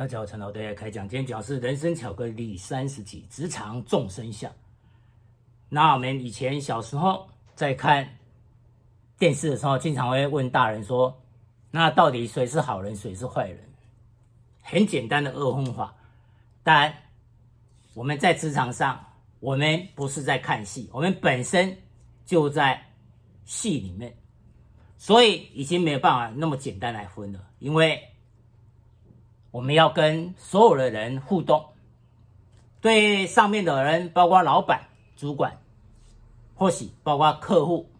大家好，陈老大家开讲，今天讲是人生巧克力三十集，职场众生相。那我们以前小时候在看电视的时候，经常会问大人说：“那到底谁是好人，谁是坏人？”很简单的二分法。但我们在职场上，我们不是在看戏，我们本身就在戏里面，所以已经没有办法那么简单来分了，因为。我们要跟所有的人互动，对上面的人，包括老板、主管，或许包括客户，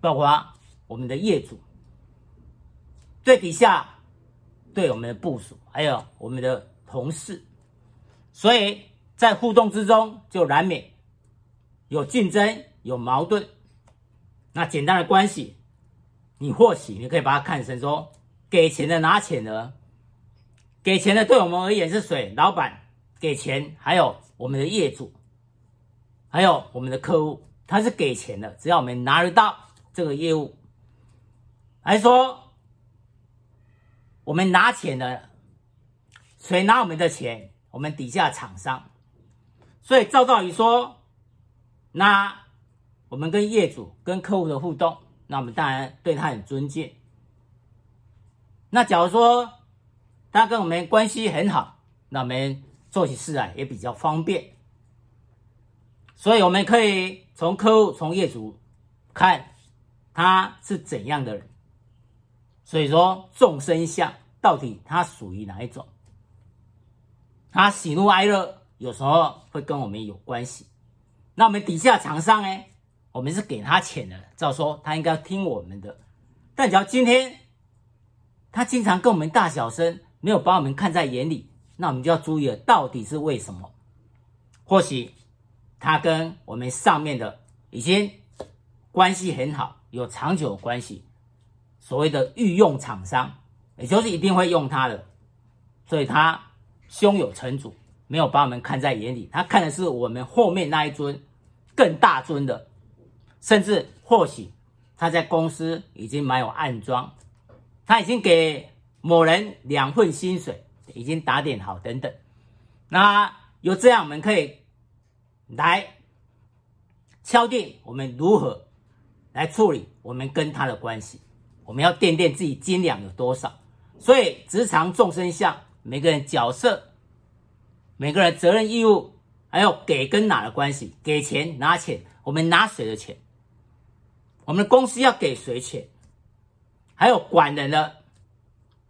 包括我们的业主，对底下，对我们的部署，还有我们的同事，所以在互动之中，就难免有竞争、有矛盾。那简单的关系，你或许你可以把它看成说，给钱的拿钱的。给钱的对我们而言是谁？老板给钱，还有我们的业主，还有我们的客户，他是给钱的。只要我们拿得到这个业务，还说我们拿钱的，谁拿我们的钱？我们底下厂商。所以照道理说，那我们跟业主、跟客户的互动，那我们当然对他很尊敬。那假如说，他跟我们关系很好，那我们做起事来也比较方便，所以我们可以从客户、从业主看他是怎样的人。所以说，众生相到底他属于哪一种？他喜怒哀乐有时候会跟我们有关系。那我们底下厂商呢？我们是给他钱的，照说他应该听我们的。但只要今天他经常跟我们大小声。没有把我们看在眼里，那我们就要注意了，到底是为什么？或许他跟我们上面的已经关系很好，有长久的关系，所谓的御用厂商，也就是一定会用他的，所以他胸有成竹，没有把我们看在眼里，他看的是我们后面那一尊更大尊的，甚至或许他在公司已经蛮有暗装，他已经给。某人两份薪水已经打点好，等等。那有这样，我们可以来敲定我们如何来处理我们跟他的关系。我们要掂掂自己斤两有多少。所以职场众生相，每个人角色、每个人责任义务，还有给跟拿的关系。给钱拿钱，我们拿谁的钱？我们的公司要给谁钱？还有管人的。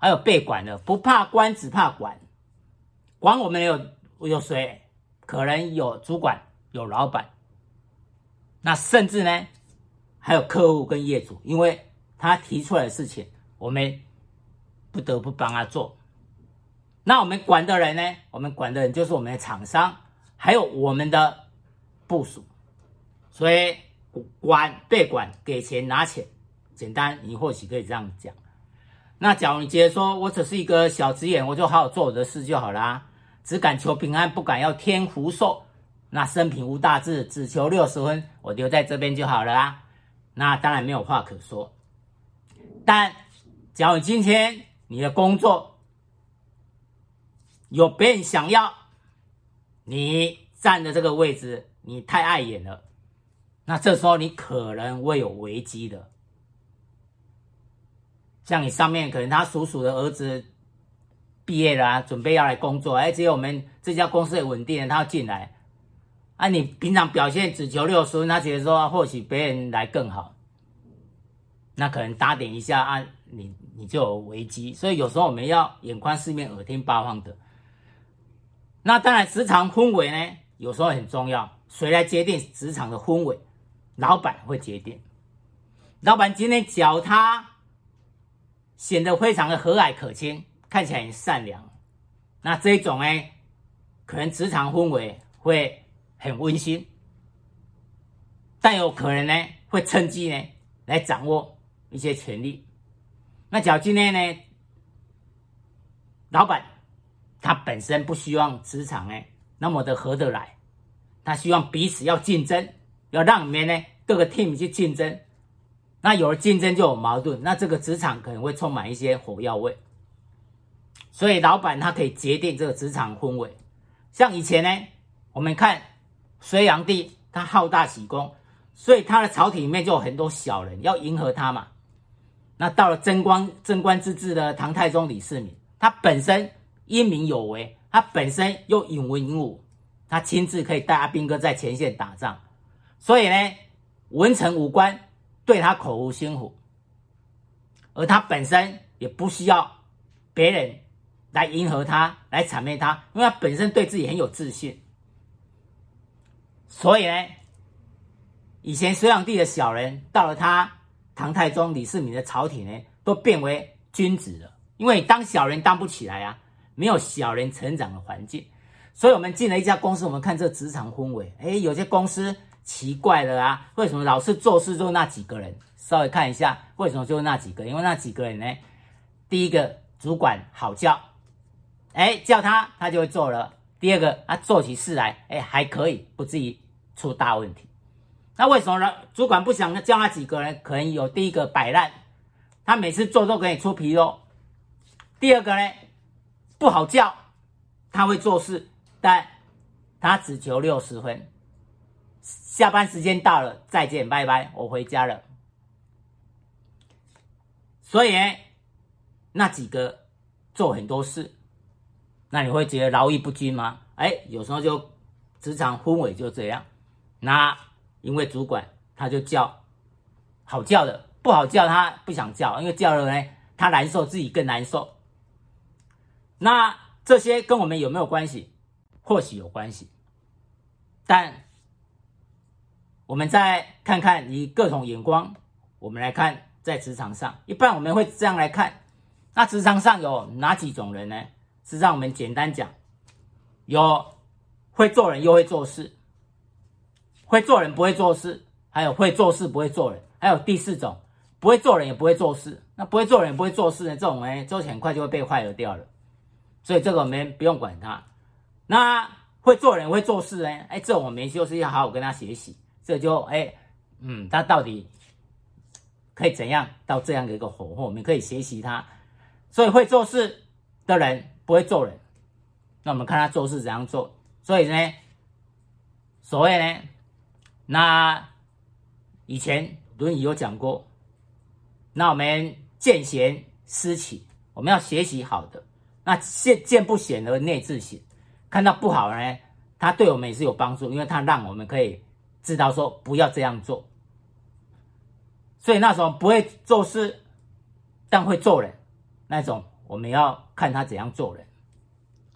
还有被管的，不怕关，只怕管。管我们有有谁？可能有主管，有老板。那甚至呢，还有客户跟业主，因为他提出来的事情，我们不得不帮他做。那我们管的人呢？我们管的人就是我们的厂商，还有我们的部署。所以管被管，给钱拿钱，简单，你或许可以这样讲。那假如你觉得说我只是一个小职员，我就好好做我的事就好啦，只敢求平安，不敢要天福寿。那生平无大志，只求六十分，我留在这边就好了啦。那当然没有话可说。但假如今天你的工作有别人想要，你站的这个位置，你太碍眼了，那这时候你可能会有危机的。像你上面可能他叔叔的儿子毕业了，准备要来工作，哎，只有我们这家公司稳定，他要进来。啊，你平常表现只求六十分，他觉得说或许别人来更好，那可能打点一下啊，你你就有危机。所以有时候我们要眼观四面，耳听八方的。那当然，职场氛围呢，有时候很重要。谁来决定职场的氛围？老板会决定。老板今天脚他。显得非常的和蔼可亲，看起来很善良。那这种呢，可能职场氛围会很温馨，但有可能呢，会趁机呢来掌握一些权力。那假如今天呢，老板他本身不希望职场呢那么的合得来，他希望彼此要竞争，要让里面呢各个 team 去竞争。那有了竞争就有矛盾，那这个职场可能会充满一些火药味。所以老板他可以决定这个职场氛围。像以前呢，我们看隋炀帝，他好大喜功，所以他的朝廷里面就有很多小人要迎合他嘛。那到了贞观贞观之治的唐太宗李世民，他本身英明有为，他本身又勇文勇武，他亲自可以带阿兵哥在前线打仗，所以呢，文臣武官对他口无心服，而他本身也不需要别人来迎合他，来谄媚他，因为他本身对自己很有自信。所以呢，以前隋炀帝的小人到了他唐太宗李世民的朝廷呢，都变为君子了。因为当小人当不起来啊，没有小人成长的环境。所以我们进了一家公司，我们看这职场氛围，哎，有些公司奇怪了啊，为什么老是做事就那几个人？稍微看一下，为什么就那几个？因为那几个人呢，第一个主管好叫。哎，叫他他就会做了。第二个，他做起事来，哎，还可以，不至于出大问题。那为什么呢？主管不想叫那几个人？可能有第一个摆烂，他每次做都给你出纰漏。第二个呢，不好叫，他会做事，但他只求六十分。下班时间到了，再见，拜拜，我回家了。所以，那几个做很多事。那你会觉得劳逸不均吗？哎，有时候就职场氛围就这样。那因为主管他就叫好叫的，不好叫他不想叫，因为叫了呢他难受，自己更难受。那这些跟我们有没有关系？或许有关系，但我们再看看以各种眼光，我们来看在职场上，一般我们会这样来看。那职场上有哪几种人呢？是让我们简单讲，有会做人又会做事，会做人不会做事，还有会做事不会做人，还有第四种不会做人也不会做事。那不会做人不会做事呢？这种呢，就很快就会被坏了掉了。所以这个我们不用管他。那会做人会做事呢？哎，这我们就是要好好跟他学习。这就哎，嗯，他到底可以怎样到这样的一个火候？我们可以学习他。所以会做事的人。不会做人，那我们看他做事怎样做。所以呢，所谓呢，那以前《论语》有讲过，那我们见贤思齐，我们要学习好的。那见见不贤而内自省，看到不好呢，他对我们也是有帮助，因为他让我们可以知道说不要这样做。所以那种不会做事，但会做人那种。我们要看他怎样做人，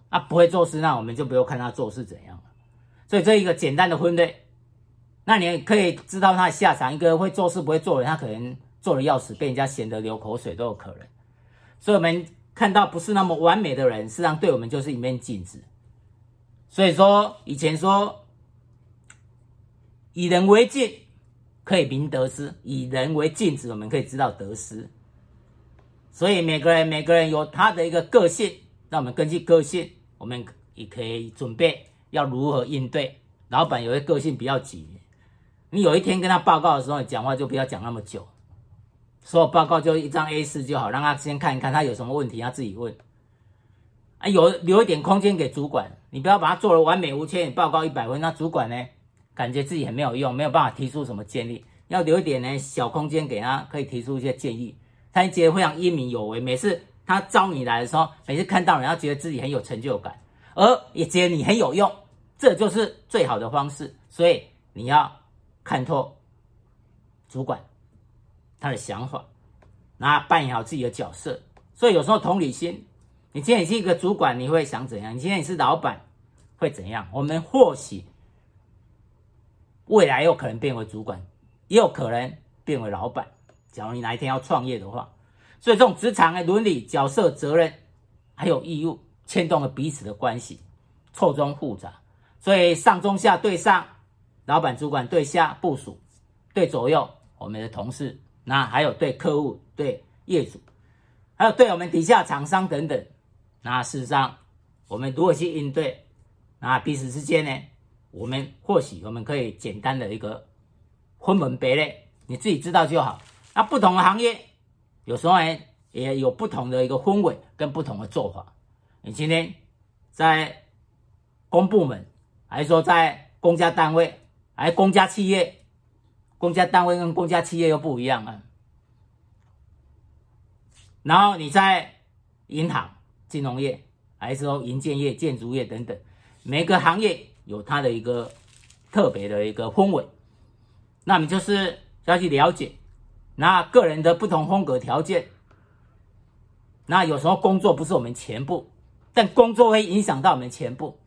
啊，不会做事，那我们就不用看他做事怎样了。所以这一个简单的分类，那你可以知道他的下场。一个会做事不会做人，他可能做的要死，被人家嫌得流口水都有可能。所以我们看到不是那么完美的人，实际上对我们就是一面镜子。所以说以前说，以人为镜，可以明得失；以人为镜子，我们可以知道得失。所以每个人每个人有他的一个个性，那我们根据个性，我们也可以准备要如何应对。老板有些个性比较急，你有一天跟他报告的时候，你讲话就不要讲那么久，所有报告就一张 A 四就好，让他先看一看他有什么问题，他自己问。啊，有留一点空间给主管，你不要把他做得完美无缺，你报告一百分，那主管呢，感觉自己很没有用，没有办法提出什么建议，要留一点呢小空间给他，可以提出一些建议。他觉得非常英明有为，每次他招你来的时候，每次看到人，他觉得自己很有成就感，而也觉得你很有用，这就是最好的方式。所以你要看透主管他的想法，然后扮演好自己的角色。所以有时候同理心，你今天你是一个主管，你会想怎样？你今天你是老板，会怎样？我们或许未来有可能变为主管，也有可能变为老板。假如你哪一天要创业的话，所以这种职场的伦理、角色、责任还有义务，牵动了彼此的关系，错综复杂。所以上中下对上，老板主管对下部署，对左右我们的同事，那还有对客户、对业主，还有对我们底下厂商等等。那事实上，我们如何去应对？那彼此之间呢？我们或许我们可以简单的一个分门别类，你自己知道就好。那不同的行业，有时候呢也有不同的一个氛围跟不同的做法。你今天在公部门，还是说在公家单位，还是公家企业？公家单位跟公家企业又不一样啊。然后你在银行、金融业，还是说银建业、建筑业等等，每个行业有它的一个特别的一个氛围。那你就是要去了解，那个人的不同风格条件。那有时候工作不是我们全部，但工作会影响到我们全部。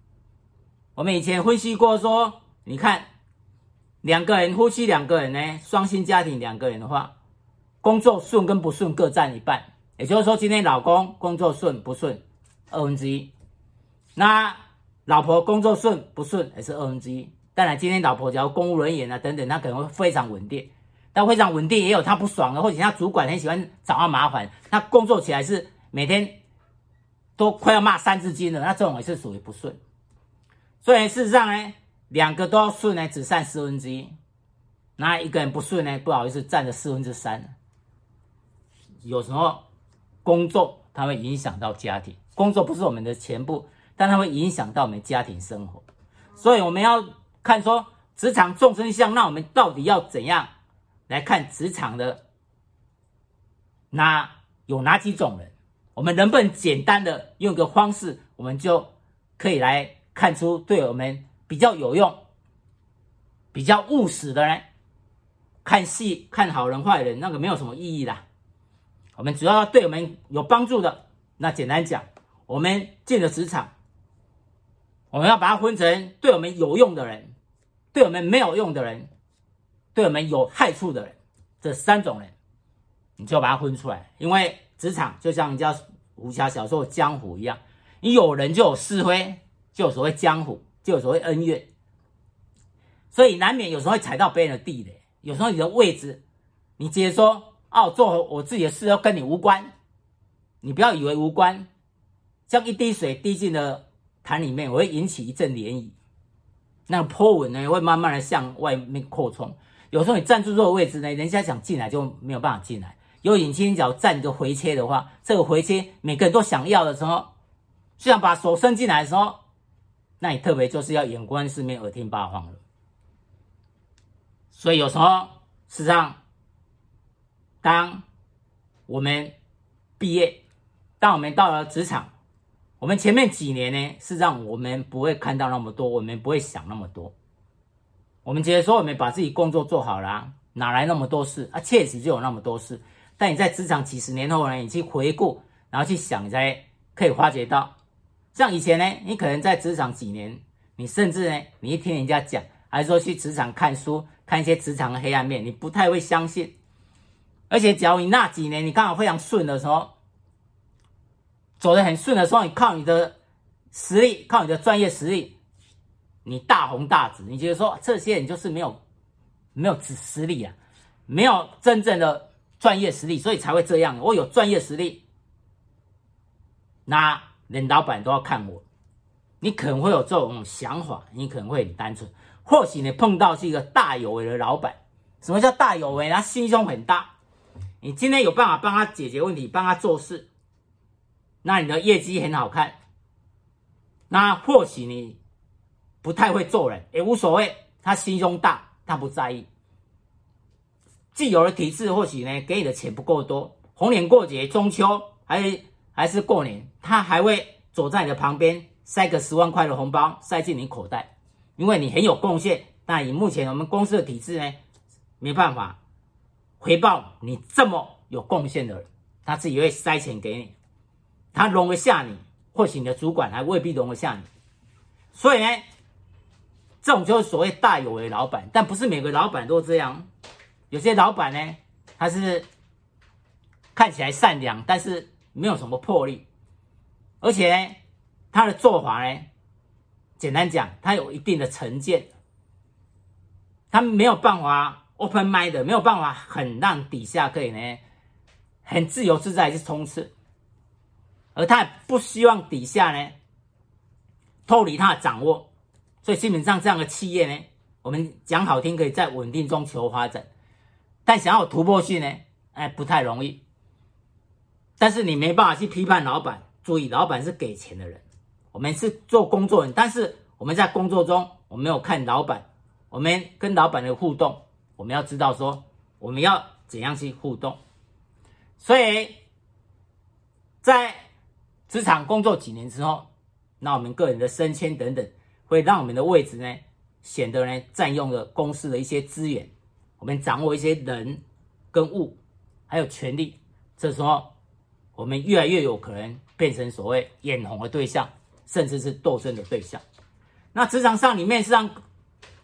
我们以前分析过说，你看两个人夫妻两个人呢，双薪家庭两个人的话，工作顺跟不顺各占一半。也就是说，今天老公工作顺不顺，二分之一；那老婆工作顺不顺，也是二分之一。当然，今天老婆假如公务人员啊等等，她可能会非常稳定。但非常稳定，也有他不爽的，或者他主管很喜欢找他麻烦，他工作起来是每天都快要骂三字经了，那这种也是属于不顺。所以事实上呢，两个都要顺呢，只占四分之一，那一个人不顺呢，不好意思，占了四分之三。有时候工作它会影响到家庭，工作不是我们的全部，但它会影响到我们家庭生活。所以我们要看说职场众生相，那我们到底要怎样？来看职场的那有哪几种人？我们能不能简单的用个方式，我们就可以来看出对我们比较有用、比较务实的呢？看戏看好人坏人，那个没有什么意义啦。我们主要对我们有帮助的，那简单讲，我们进了职场，我们要把它分成对我们有用的人，对我们没有用的人。对我们有害处的人，这三种人，你就把它分出来。因为职场就像人家武侠小说江湖一样，你有人就有是非，就有所谓江湖，就有所谓恩怨，所以难免有时候会踩到别人的地雷。有时候你的位置，你直接说哦，做我自己的事，要跟你无关，你不要以为无关，像一滴水滴进了盘里面，我会引起一阵涟漪，那个波纹呢会慢慢的向外面扩充。有时候你站住这个位置呢，人家想进来就没有办法进来。有引擎脚站一个回切的话，这个回切每个人都想要的时候，就想把手伸进来的时候，那你特别就是要眼观四面，耳听八方了。所以有时候事实上，当我们毕业，当我们到了职场，我们前面几年呢，是让我们不会看到那么多，我们不会想那么多。我们觉得说，我们把自己工作做好了，哪来那么多事啊？确实就有那么多事。但你在职场几十年后呢，你去回顾，然后去想，你才可以发觉到，像以前呢，你可能在职场几年，你甚至呢，你一听人家讲，还是说去职场看书，看一些职场的黑暗面，你不太会相信。而且，假如你那几年你刚好非常顺的时候，走得很顺的时候，你靠你的实力，靠你的专业实力。你大红大紫，你觉得说这些人就是没有没有实实力啊，没有真正的专业实力，所以才会这样。我有专业实力，那连老板都要看我。你可能会有这种想法，你可能会很单纯。或许你碰到是一个大有为的老板。什么叫大有为？他心胸很大。你今天有办法帮他解决问题，帮他做事，那你的业绩很好看。那或许你。不太会做人也无所谓，他心胸大，他不在意。既有的体制，或许呢给你的钱不够多，逢年过节、中秋还还是过年，他还会走在你的旁边，塞个十万块的红包塞进你口袋，因为你很有贡献。但以目前我们公司的体制呢，没办法回报你这么有贡献的人，他自己会塞钱给你，他容得下你，或许你的主管还未必容得下你，所以呢。这种就是所谓大有为老板，但不是每个老板都这样。有些老板呢，他是看起来善良，但是没有什么魄力，而且呢，他的做法呢，简单讲，他有一定的成见，他没有办法 open mind 的，没有办法很让底下可以呢，很自由自在去冲刺，而他也不希望底下呢脱离他的掌握。所以基本上这样的企业呢，我们讲好听，可以在稳定中求发展，但想要突破性呢，哎，不太容易。但是你没办法去批判老板，注意，老板是给钱的人，我们是做工作人，但是我们在工作中，我们没有看老板，我们跟老板的互动，我们要知道说我们要怎样去互动。所以，在职场工作几年之后，那我们个人的升迁等等，会让我们的位置呢，显得呢占用了公司的一些资源，我们掌握一些人跟物，还有权力，这时候我们越来越有可能变成所谓眼红的对象，甚至是斗争的对象。那职场上里面，实际上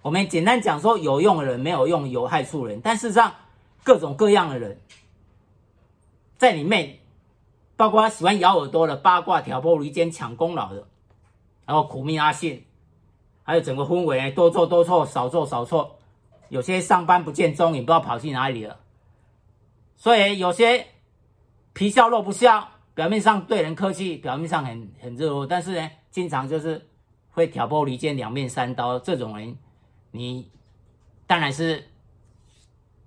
我们简单讲说，有用的人，没有用，有害处人，但事实上各种各样的人在里面，包括他喜欢咬耳朵的、八卦、挑拨离间、抢功劳的。然后苦命阿信，还有整个氛围多做多错，少做少错，有些上班不见踪影，不知道跑去哪里了。所以有些皮笑肉不笑，表面上对人客气，表面上很很热络，但是呢，经常就是会挑拨离间、两面三刀。这种人，你当然是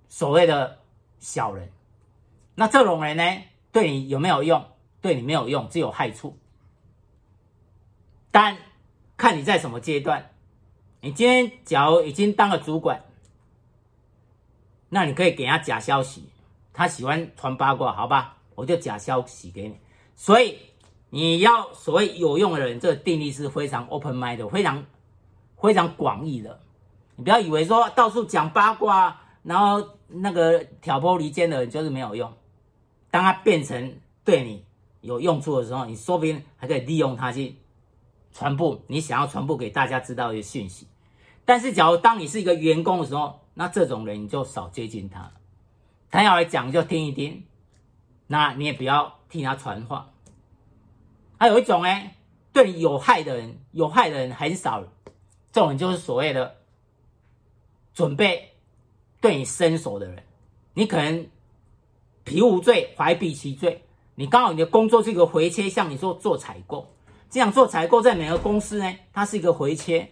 所谓的小人。那这种人呢，对你有没有用？对你没有用，只有害处。但看你在什么阶段，你今天假如已经当了主管，那你可以给他假消息，他喜欢传八卦，好吧，我就假消息给你。所以你要所谓有用的人，这个定义是非常 open mind 的，非常非常广义的。你不要以为说到处讲八卦，然后那个挑拨离间的人就是没有用。当他变成对你有用处的时候，你说不定还可以利用他去。传播你想要传播给大家知道的讯息，但是假如当你是一个员工的时候，那这种人你就少接近他，他要来讲就听一听，那你也不要替他传话。还有一种哎，对你有害的人，有害的人很少，这种人就是所谓的准备对你伸手的人，你可能皮无罪，怀璧其罪，你刚好你的工作是一个回切，像你说做采购。这样做采购，在每个公司呢，它是一个回切，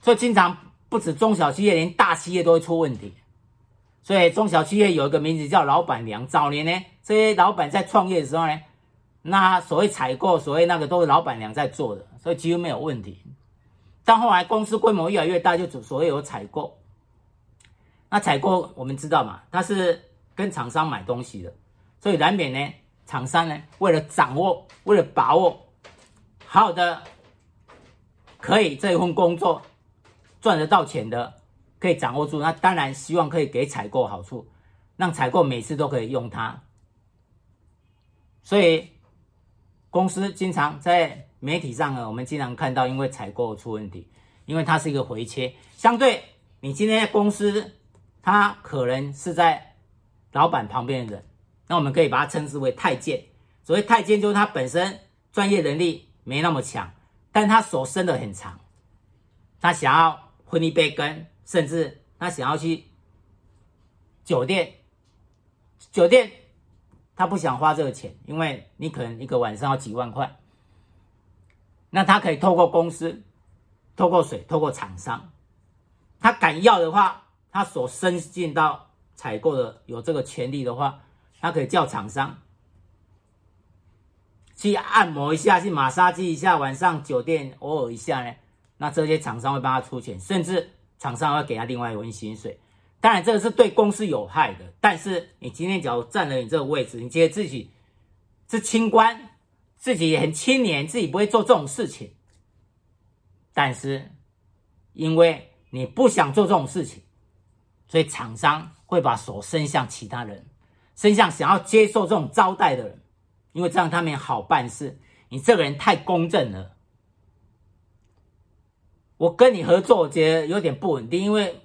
所以经常不止中小企业，连大企业都会出问题。所以中小企业有一个名字叫“老板娘”。早年呢，这些老板在创业的时候呢，那所谓采购，所谓那个都是老板娘在做的，所以几乎没有问题。但后来公司规模越来越大，就所谓有采购。那采购我们知道嘛，它是跟厂商买东西的，所以难免呢，厂商呢为了掌握，为了把握。好的，可以这一份工作赚得到钱的，可以掌握住。那当然希望可以给采购好处，让采购每次都可以用它。所以公司经常在媒体上呢，我们经常看到因为采购出问题，因为它是一个回切。相对你今天在公司，他可能是在老板旁边的人，那我们可以把它称之为太监。所谓太监，就是他本身专业能力。没那么强，但他手伸得很长，他想要分一杯羹，甚至他想要去酒店，酒店他不想花这个钱，因为你可能一个晚上要几万块，那他可以透过公司，透过水，透过厂商，他敢要的话，他所伸进到采购的有这个权利的话，他可以叫厂商。去按摩一下，去马杀鸡一下，晚上酒店偶尔一下呢，那这些厂商会帮他出钱，甚至厂商会给他另外一份薪水。当然，这个是对公司有害的。但是你今天假如站了你这个位置，你觉得自己是清官，自己很清廉，自己不会做这种事情。但是因为你不想做这种事情，所以厂商会把手伸向其他人，伸向想要接受这种招待的人。因为这样他们好办事，你这个人太公正了。我跟你合作，我觉得有点不稳定，因为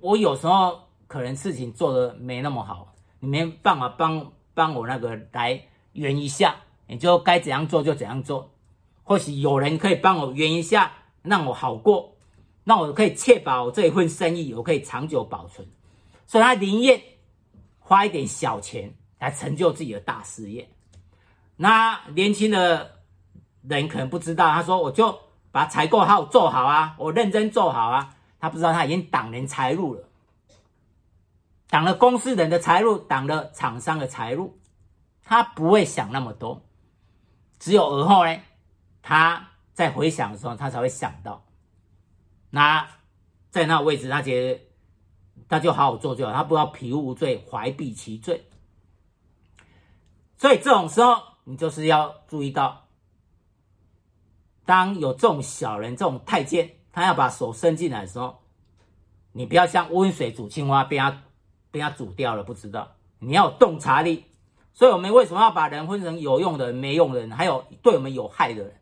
我有时候可能事情做得没那么好，你没办法帮帮我那个来圆一下，你就该怎样做就怎样做。或许有人可以帮我圆一下，让我好过，那我可以确保这一份生意我可以长久保存。所以他宁愿花一点小钱来成就自己的大事业。那年轻的人可能不知道，他说：“我就把采购号做好啊，我认真做好啊。”他不知道他已经挡人财路了，挡了公司人的财路，挡了厂商的财路。他不会想那么多。只有而后呢，他在回想的时候，他才会想到，那在那位置，他觉得那就好好做就好，他不要匹夫无罪，怀璧其罪。所以这种时候，你就是要注意到，当有这种小人、这种太监，他要把手伸进来的时候，你不要像温水煮青蛙，被他被他煮掉了，不知道。你要有洞察力。所以我们为什么要把人分成有用的人、没用的人，还有对我们有害的人？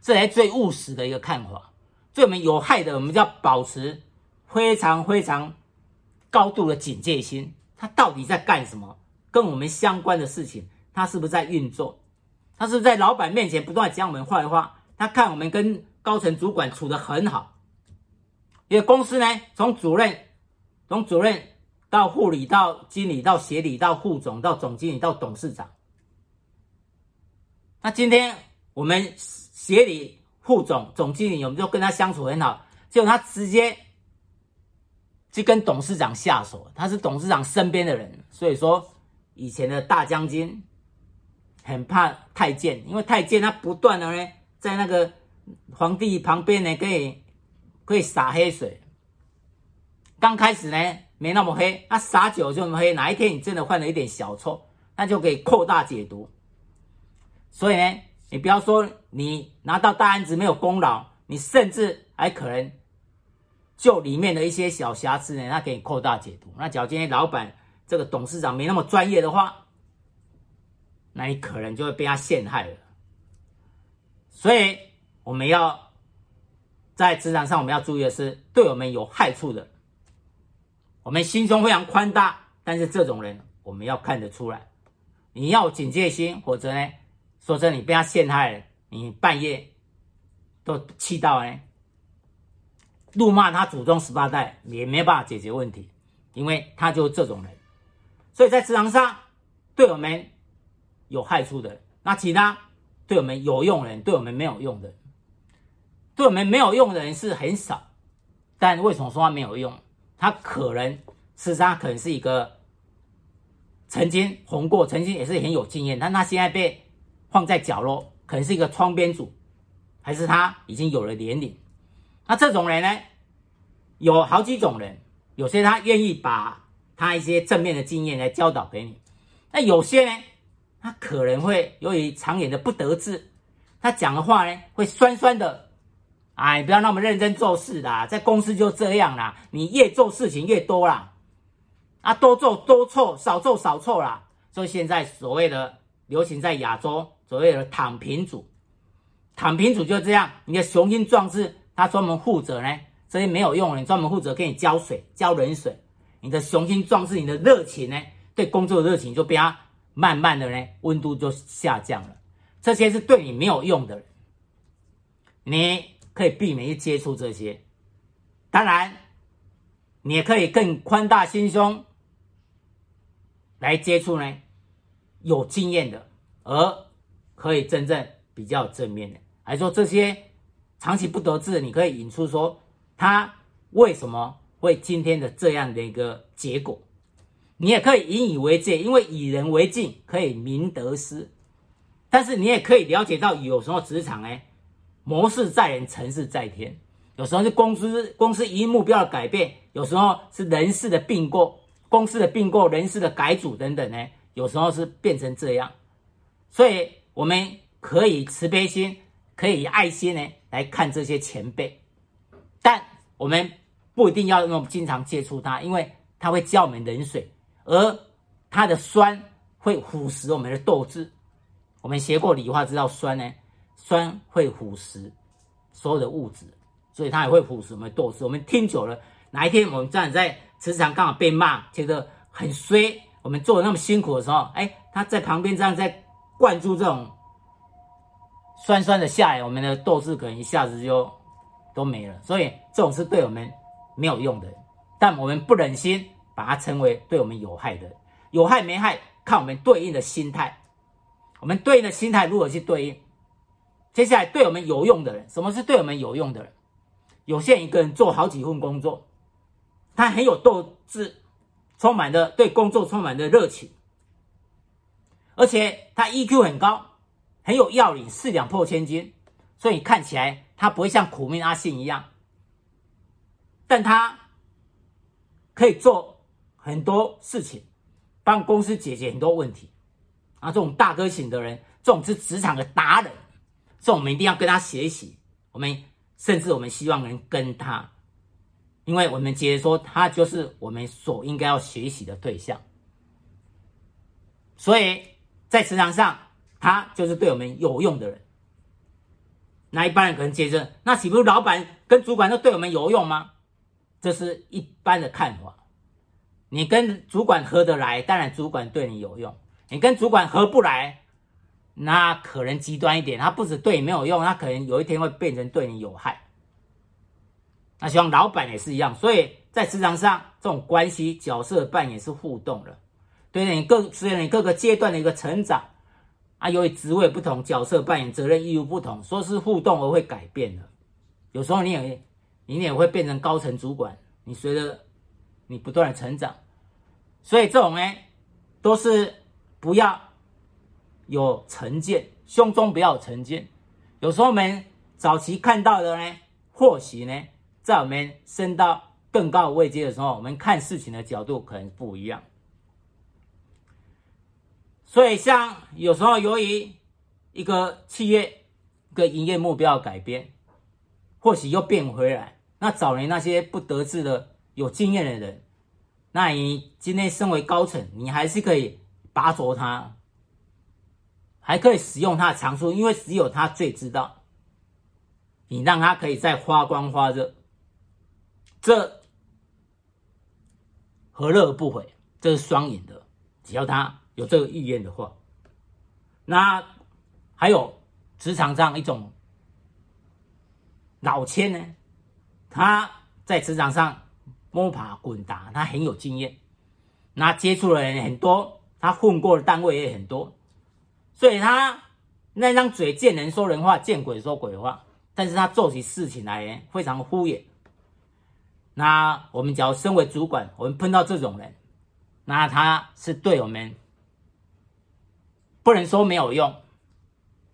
这才最务实的一个看法。对我们有害的，我们就要保持非常非常高度的警戒心。他到底在干什么？跟我们相关的事情，他是不是在运作？他是不是在老板面前不断讲我们坏话？他看我们跟高层主管处得很好，因为公司呢，从主任，从主任。到副理，到经理，到协理，到副总，到总经理，到董事长。那今天我们协理、副总、总经理，我们就跟他相处很好。结果他直接就跟董事长下手，他是董事长身边的人。所以说，以前的大将军很怕太监，因为太监他不断的呢，在那个皇帝旁边呢，可以可以洒黑水。刚开始呢。没那么黑，那撒酒就那么黑。哪一天你真的犯了一点小错，那就可以扩大解读。所以呢，你不要说你拿到大案子没有功劳，你甚至还可能就里面的一些小瑕疵呢，那给你扩大解读。那假如今天老板这个董事长没那么专业的话，那你可能就会被他陷害了。所以我们要在职场上，我们要注意的是，对我们有害处的。我们心胸非常宽大，但是这种人我们要看得出来，你要警戒心，否则呢，说真的，你被他陷害了，你半夜都气到呢，怒骂他祖宗十八代也没办法解决问题，因为他就是这种人。所以在职场上，对我们有害处的，那其他对我们有用的人，对我们没有用的，对我们没有用的人是很少，但为什么说他没有用？他可能，事实上可能是一个曾经红过，曾经也是很有经验，但他现在被放在角落，可能是一个窗边组，还是他已经有了年龄。那这种人呢，有好几种人，有些他愿意把他一些正面的经验来教导给你，那有些呢，他可能会由于常年的不得志，他讲的话呢会酸酸的。哎，不要那么认真做事啦，在公司就这样啦。你越做事情越多啦，啊，多做多错，少做少错啦。所以现在所谓的流行在亚洲，所谓的躺平族，躺平族就这样。你的雄心壮志，他专门负责呢，这些没有用的，你专门负责给你浇水、浇冷水。你的雄心壮志，你的热情呢，对工作的热情就被他慢慢的呢，温度就下降了。这些是对你没有用的人，你。可以避免去接触这些，当然，你也可以更宽大心胸来接触呢，有经验的，而可以真正比较正面的，还说这些长期不得志，你可以引出说他为什么会今天的这样的一个结果，你也可以引以为戒，因为以人为镜可以明得失，但是你也可以了解到有时候职场呢。谋事在人，成事在天。有时候是公司公司一目标的改变，有时候是人事的并购，公司的并购、人事的改组等等呢。有时候是变成这样，所以我们可以慈悲心，可以爱心呢来看这些前辈，但我们不一定要那么经常接触他，因为他会浇我们冷水，而他的酸会腐蚀我们的斗志。我们学过理化，知道酸呢。酸会腐蚀所有的物质，所以它也会腐蚀我们的斗志。我们听久了，哪一天我们这样在职场刚好被骂，觉得很衰，我们做的那么辛苦的时候，哎，他在旁边这样在灌注这种酸酸的下来，我们的斗志可能一下子就都没了。所以这种是对我们没有用的，但我们不忍心把它称为对我们有害的。有害没害，看我们对应的心态。我们对应的心态如何去对应？接下来对我们有用的人，什么是对我们有用的人？有些人一个人做好几份工作，他很有斗志，充满的对工作充满的热情，而且他 EQ 很高，很有要领，四两破千斤，所以看起来他不会像苦命阿信一样，但他可以做很多事情，帮公司解决很多问题。啊，这种大哥型的人，这种是职场的达人，这种我们一定要跟他学习。我们甚至我们希望能跟他，因为我们觉得说他就是我们所应该要学习的对象。所以在职场上，他就是对我们有用的人。那一般人可能接着，那岂不是老板跟主管都对我们有用吗？这是一般的看法。你跟主管合得来，当然主管对你有用。你跟主管合不来，那可能极端一点，他不止对你没有用，他可能有一天会变成对你有害。那希望老板也是一样，所以在职场上，这种关系角色扮演是互动的，对你各随着你各个阶段的一个成长啊，由于职位不同，角色扮演责任义务不同，说是互动而会改变的。有时候你也你也会变成高层主管，你随着你不断的成长，所以这种呢都是。不要有成见，胸中不要有成见。有时候我们早期看到的呢，或许呢，在我们升到更高位阶的时候，我们看事情的角度可能不一样。所以，像有时候由于一个企业一个营业目标改变，或许又变回来，那早年那些不得志的有经验的人，那你今天身为高层，你还是可以。拔擢他，还可以使用他的长处，因为只有他最知道。你让他可以再发光发热，这何乐而不为？这是双赢的。只要他有这个意愿的话，那还有职场上一种老千呢，他在职场上摸爬滚打，他很有经验，那接触的人很多。他混过的单位也很多，所以他那张嘴见人说人话，见鬼说鬼话。但是他做起事情来非常敷衍。那我们只要身为主管，我们碰到这种人，那他是对我们不能说没有用，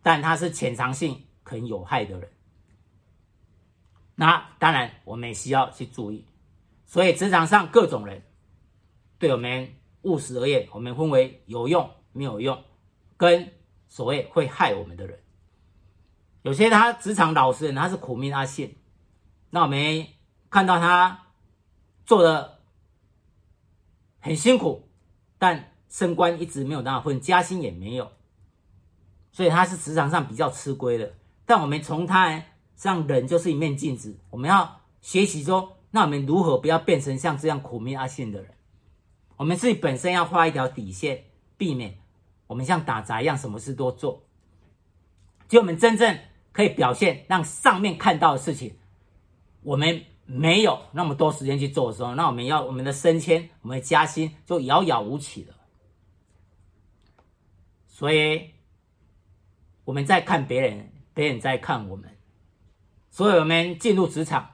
但他是潜藏性很有害的人。那当然我们也需要去注意。所以职场上各种人对我们。务实而言，我们分为有用、没有用，跟所谓会害我们的人。有些他职场老实人，他是苦命阿信，那我们看到他做的很辛苦，但升官一直没有拿到份，加薪也没有，所以他是职场上比较吃亏的。但我们从他像人就是一面镜子，我们要学习说，那我们如何不要变成像这样苦命阿信的人？我们自己本身要画一条底线，避免我们像打杂一样什么事都做。就我们真正可以表现，让上面看到的事情，我们没有那么多时间去做的时候，那我们要我们的升迁、我们的加薪就遥遥无期了。所以我们在看别人，别人在看我们。所以我们进入职场，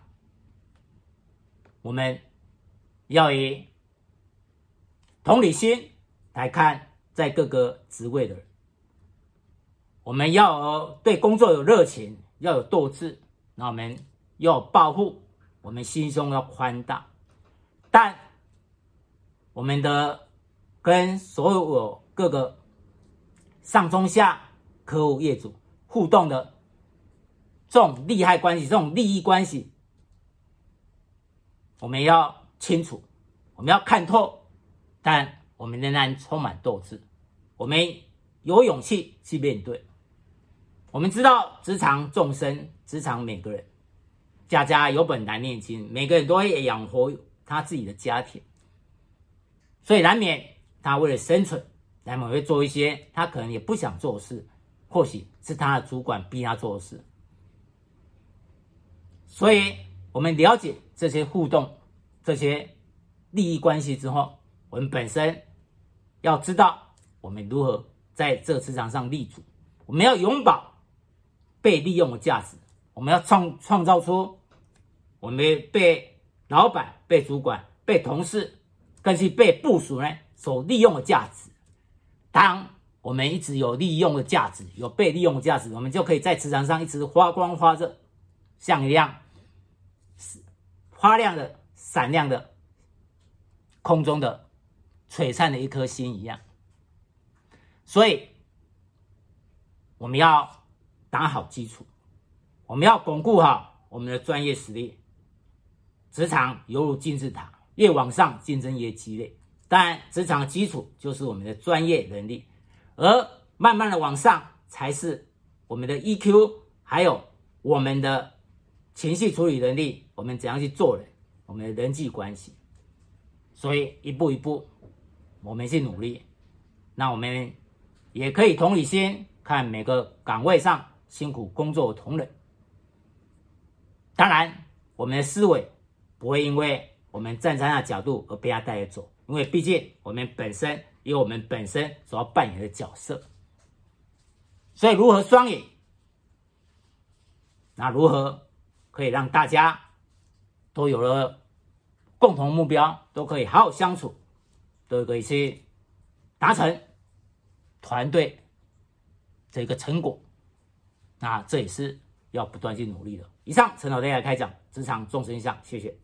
我们要以。同理心来看，在各个职位的人，我们要对工作有热情，要有斗志，那我们要有抱负，我们心胸要宽大。但我们的跟所有各个上中下客户业主互动的这种利害关系，这种利益关系，我们要清楚，我们要看透。但我们仍然充满斗志，我们有勇气去面对。我们知道职场众生，职场每个人家家有本难念经，每个人都会养活他自己的家庭，所以难免他为了生存，他们会做一些他可能也不想做的事，或许是他的主管逼他做的事。所以，我们了解这些互动、这些利益关系之后。我们本身要知道，我们如何在这个职场上立足。我们要拥抱被利用的价值，我们要创创造出我们被老板、被主管、被同事，更是被部属呢所利用的价值。当我们一直有利用的价值，有被利用的价值，我们就可以在职场上一直发光发热，像一样发亮的、闪亮的空中的璀璨的一颗星一样。所以，我们要打好基础，我们要巩固好我们的专业实力。职场犹如金字塔，越往上竞争越激烈。当然，职场的基础就是我们的专业能力。而慢慢的往上，才是我们的 EQ，还有我们的情绪处理能力，我们怎样去做人，我们的人际关系。所以一步一步，我们去努力。那我们也可以同理心看每个岗位上辛苦工作的同仁。当然，我们的思维不会因为我们站在那角度而被他带着走，因为毕竟我们本身。有我们本身所要扮演的角色，所以如何双赢？那如何可以让大家都有了共同目标，都可以好好相处，都可以去达成团队这个成果？那这也是要不断去努力的。以上陈老师来开讲，职场纵深向，谢谢。